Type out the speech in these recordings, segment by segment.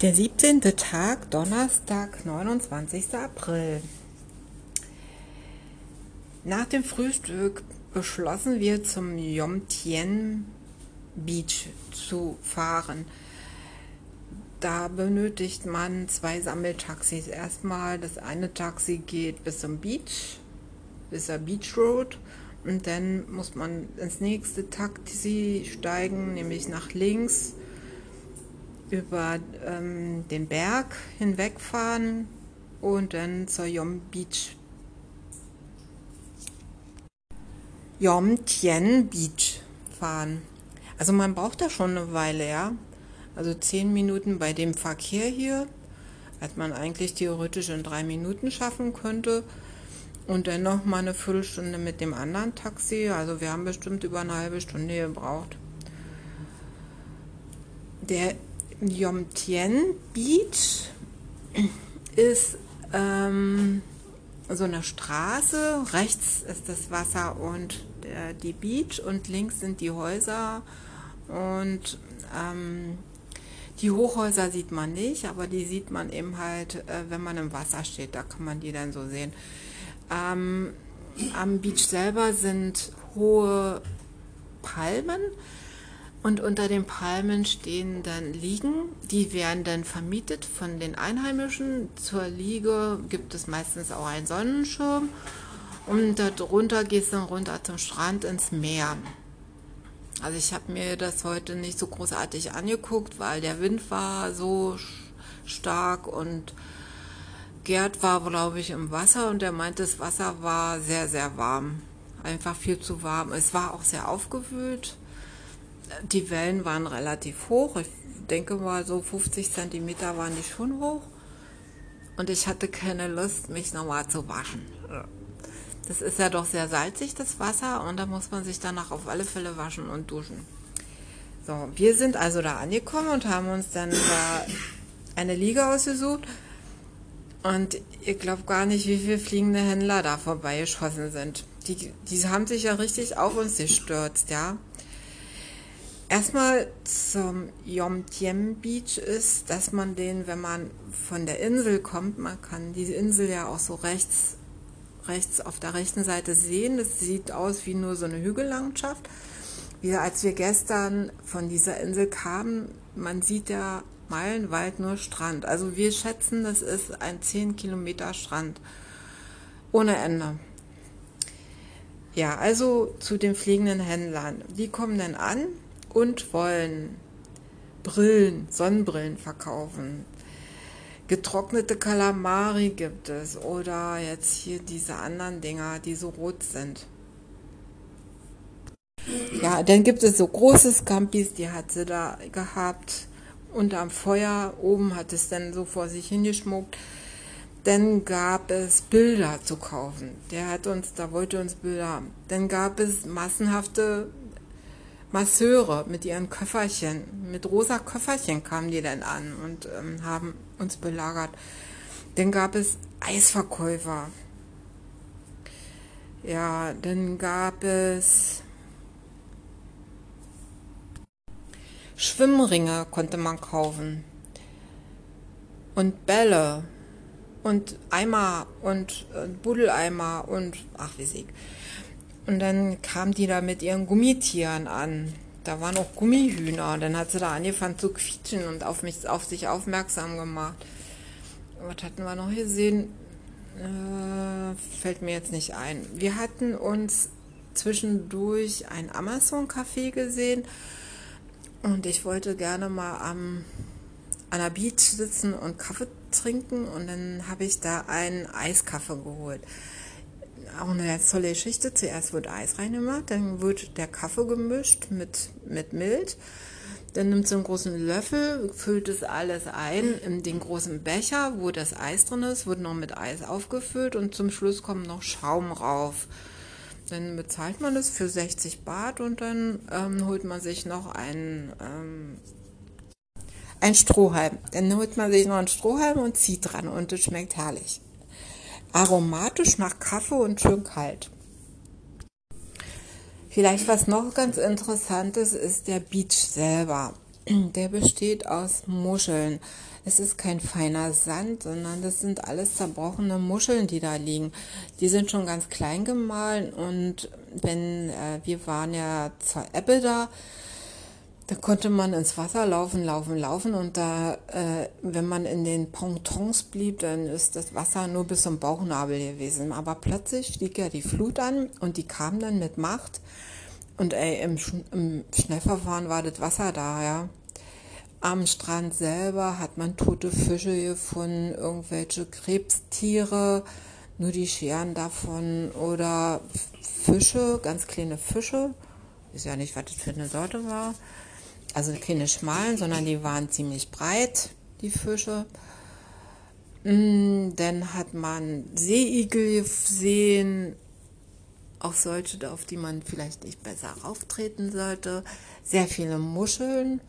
Der 17. Tag, Donnerstag, 29. April. Nach dem Frühstück beschlossen wir zum Yomtien Beach zu fahren. Da benötigt man zwei Sammeltaxis. Erstmal das eine Taxi geht bis zum Beach, bis zur Beach Road und dann muss man ins nächste Taxi steigen, nämlich nach links über ähm, den Berg hinwegfahren und dann zur Yom Beach. Yom Tien Beach fahren. Also man braucht da schon eine Weile, ja. Also zehn Minuten bei dem Verkehr hier, als man eigentlich theoretisch in drei Minuten schaffen könnte. Und dann noch mal eine Viertelstunde mit dem anderen Taxi. Also wir haben bestimmt über eine halbe Stunde gebraucht. Der Yomtien Beach ist ähm, so eine Straße. Rechts ist das Wasser und der, die Beach und links sind die Häuser. Und ähm, die Hochhäuser sieht man nicht, aber die sieht man eben halt, äh, wenn man im Wasser steht. Da kann man die dann so sehen. Ähm, am Beach selber sind hohe Palmen und unter den Palmen stehen dann Liegen, die werden dann vermietet von den Einheimischen. Zur Liege gibt es meistens auch einen Sonnenschirm und darunter geht es dann runter zum Strand ins Meer. Also ich habe mir das heute nicht so großartig angeguckt, weil der Wind war so stark und Gerd war, glaube ich, im Wasser und er meinte, das Wasser war sehr, sehr warm. Einfach viel zu warm. Es war auch sehr aufgewühlt die Wellen waren relativ hoch. Ich denke mal, so 50 Zentimeter waren die schon hoch. Und ich hatte keine Lust, mich nochmal zu waschen. Das ist ja doch sehr salzig, das Wasser. Und da muss man sich danach auf alle Fälle waschen und duschen. So, wir sind also da angekommen und haben uns dann da eine Liga ausgesucht. Und ihr glaubt gar nicht, wie viele fliegende Händler da vorbeigeschossen sind. Die, die haben sich ja richtig auf uns gestürzt, ja. Erstmal zum Yomtien Beach ist, dass man den, wenn man von der Insel kommt, man kann diese Insel ja auch so rechts, rechts auf der rechten Seite sehen. Das sieht aus wie nur so eine Hügellandschaft. Wie als wir gestern von dieser Insel kamen, man sieht ja meilenweit nur Strand. Also wir schätzen, das ist ein 10 Kilometer Strand. Ohne Ende. Ja, also zu den fliegenden Händlern. Die kommen dann an, und wollen Brillen, Sonnenbrillen verkaufen. Getrocknete Kalamari gibt es oder jetzt hier diese anderen Dinger, die so rot sind. Ja, dann gibt es so große Scampis, die hat sie da gehabt. Unterm Feuer, oben hat es dann so vor sich hingeschmuckt. Dann gab es Bilder zu kaufen. Der hat uns, da wollte uns Bilder. Dann gab es massenhafte Masseure mit ihren Köfferchen, mit rosa Köfferchen kamen die dann an und ähm, haben uns belagert. Dann gab es Eisverkäufer. Ja, dann gab es Schwimmringe konnte man kaufen. Und Bälle. Und Eimer und äh, Buddeleimer und ach wie sieg. Und dann kam die da mit ihren Gummitieren an. Da waren auch Gummihühner. Und dann hat sie da angefangen zu quietschen und auf mich, auf sich aufmerksam gemacht. Was hatten wir noch gesehen? Äh, fällt mir jetzt nicht ein. Wir hatten uns zwischendurch ein Amazon-Café gesehen und ich wollte gerne mal am, an der Beach sitzen und Kaffee trinken und dann habe ich da einen Eiskaffee geholt auch eine ganz tolle Geschichte. Zuerst wird Eis reingemacht, dann wird der Kaffee gemischt mit, mit Milch. Dann nimmt so einen großen Löffel, füllt es alles ein in den großen Becher, wo das Eis drin ist, wird noch mit Eis aufgefüllt und zum Schluss kommt noch Schaum rauf. Dann bezahlt man es für 60 Baht und dann ähm, holt man sich noch einen, ähm, ein Strohhalm. Dann holt man sich noch einen Strohhalm und zieht dran und es schmeckt herrlich aromatisch nach Kaffee und schön kalt. Vielleicht was noch ganz interessantes ist der Beach selber. Der besteht aus Muscheln. es ist kein feiner Sand, sondern das sind alles zerbrochene Muscheln, die da liegen. Die sind schon ganz klein gemahlen und wenn äh, wir waren ja zur Ebbe da, da konnte man ins Wasser laufen, laufen, laufen und da, äh, wenn man in den Pontons blieb, dann ist das Wasser nur bis zum Bauchnabel gewesen. Aber plötzlich stieg ja die Flut an und die kam dann mit Macht. Und ey, im, Sch im Schnellverfahren war das Wasser da, ja. Am Strand selber hat man tote Fische gefunden, irgendwelche Krebstiere, nur die Scheren davon oder Fische, ganz kleine Fische. Weiß ja nicht, was das für eine Sorte war also keine schmalen, sondern die waren ziemlich breit, die Fische. Mm, dann hat man Seeigel gesehen, auch solche, auf die man vielleicht nicht besser auftreten sollte. Sehr viele Muscheln.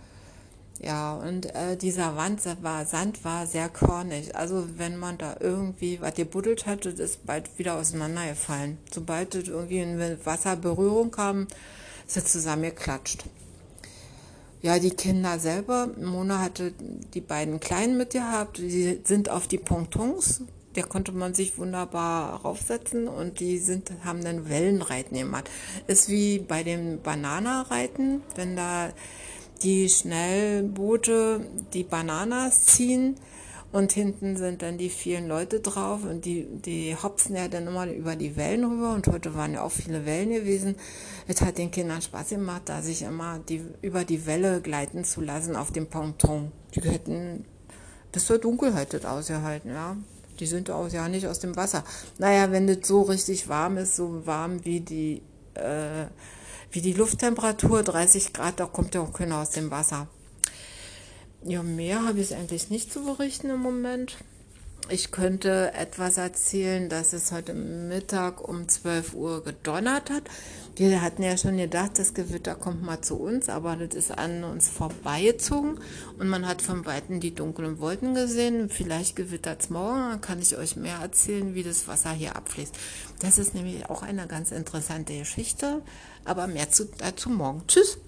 Ja, und äh, dieser Wand war, Sand war sehr körnig. Also wenn man da irgendwie was gebuddelt hatte, ist bald wieder auseinandergefallen. Sobald es irgendwie in Wasserberührung kam, ist es zusammengeklatscht. Ja, die Kinder selber, Mona hatte die beiden Kleinen mitgehabt, die sind auf die Pontons, da konnte man sich wunderbar raufsetzen und die sind, haben dann Wellenreiten gemacht. Ist wie bei dem Bananareiten, wenn da die Schnellboote die Bananas ziehen, und hinten sind dann die vielen Leute drauf und die, die hopsen ja dann immer über die Wellen rüber und heute waren ja auch viele Wellen gewesen. Es hat den Kindern Spaß gemacht, da sich immer die, über die Welle gleiten zu lassen auf dem Ponton. Die hätten bis zur Dunkelheit das ausgehalten, ja. Die sind auch ja nicht aus dem Wasser. Naja, wenn das so richtig warm ist, so warm wie die, äh, wie die Lufttemperatur, 30 Grad, da kommt ja auch keiner aus dem Wasser. Ja, mehr habe ich eigentlich nicht zu berichten im Moment. Ich könnte etwas erzählen, dass es heute Mittag um 12 Uhr gedonnert hat. Wir hatten ja schon gedacht, das Gewitter kommt mal zu uns, aber das ist an uns vorbeigezogen und man hat von Weitem die dunklen Wolken gesehen. Vielleicht gewittert es morgen, dann kann ich euch mehr erzählen, wie das Wasser hier abfließt. Das ist nämlich auch eine ganz interessante Geschichte, aber mehr zu, dazu morgen. Tschüss!